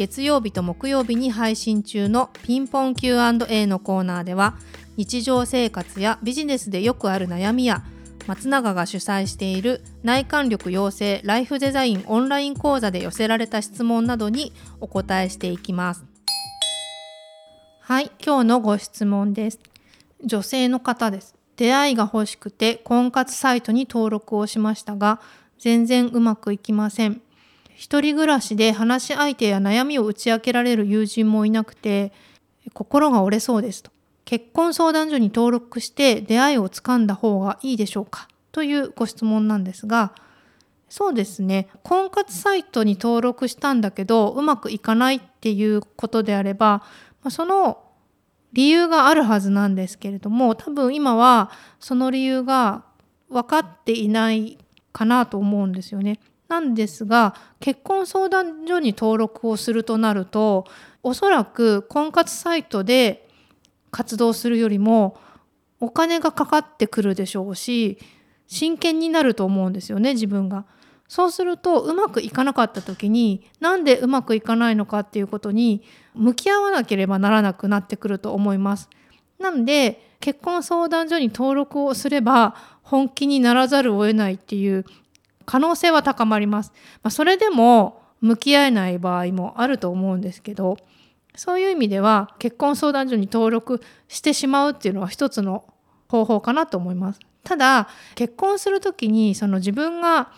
月曜日と木曜日に配信中のピンポン Q&A のコーナーでは日常生活やビジネスでよくある悩みや松永が主催している内観力養成ライフデザインオンライン講座で寄せられた質問などにお答えしていきます。はい今日のご質問です。女性の方です。出会いが欲しくて婚活サイトに登録をしましたが全然うまくいきません。一人暮らしで話し相手や悩みを打ち明けられる友人もいなくて心が折れそうですと。結婚相談所に登録して出会いをつかんだ方がいいでしょうか？というご質問なんですがそうですね。婚活サイトに登録したんだけどうまくいかないっていうことであればその理由があるはずなんですけれども多分今はその理由が分かっていないかなと思うんですよね。なんですが結婚相談所に登録をするとなるとおそらく婚活サイトで活動するよりもお金がかかってくるでしょうし真剣になると思うんですよね自分が。そうするとうまくいかなかった時になんでうまくいかないのかっていうことに向き合わなければならなくなってくると思います。なんで結婚相談所に登録をすれば本気にならざるを得ないっていう可能性は高まります。まあ、それでも向き合えない場合もあると思うんですけどそういう意味では結婚相談所に登録してしまうっていうのは一つの方法かなと思います。ただ結婚する時にその自分が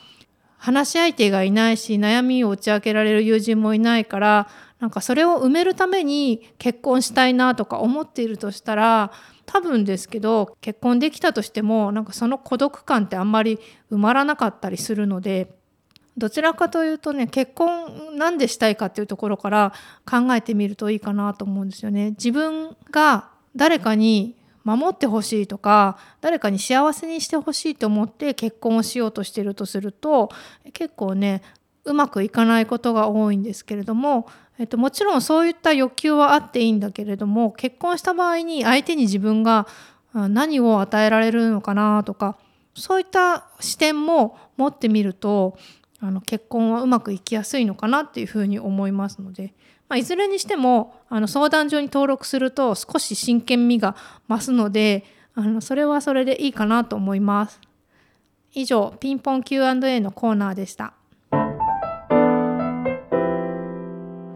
話し相手がいないし悩みを打ち明けられる友人もいないからなんかそれを埋めるために結婚したいなとか思っているとしたら多分ですけど結婚できたとしてもなんかその孤独感ってあんまり埋まらなかったりするのでどちらかというとね結婚なんでしたいかっていうところから考えてみるといいかなと思うんですよね。自分が誰かに守ってほしいとか誰かに幸せにしてほしいと思って結婚をしようとしてるとすると結構ねうまくいかないことが多いんですけれどもえっと、もちろんそういった欲求はあっていいんだけれども結婚した場合に相手に自分が何を与えられるのかなとかそういった視点も持ってみるとあの結婚はうまくいきやすいのかなっていうふうに思いますので、まあ、いずれにしてもあの相談所に登録すると少し真剣味が増すのであのそれはそれでいいかなと思います。以上ピンポン Q&A のコーナーでした。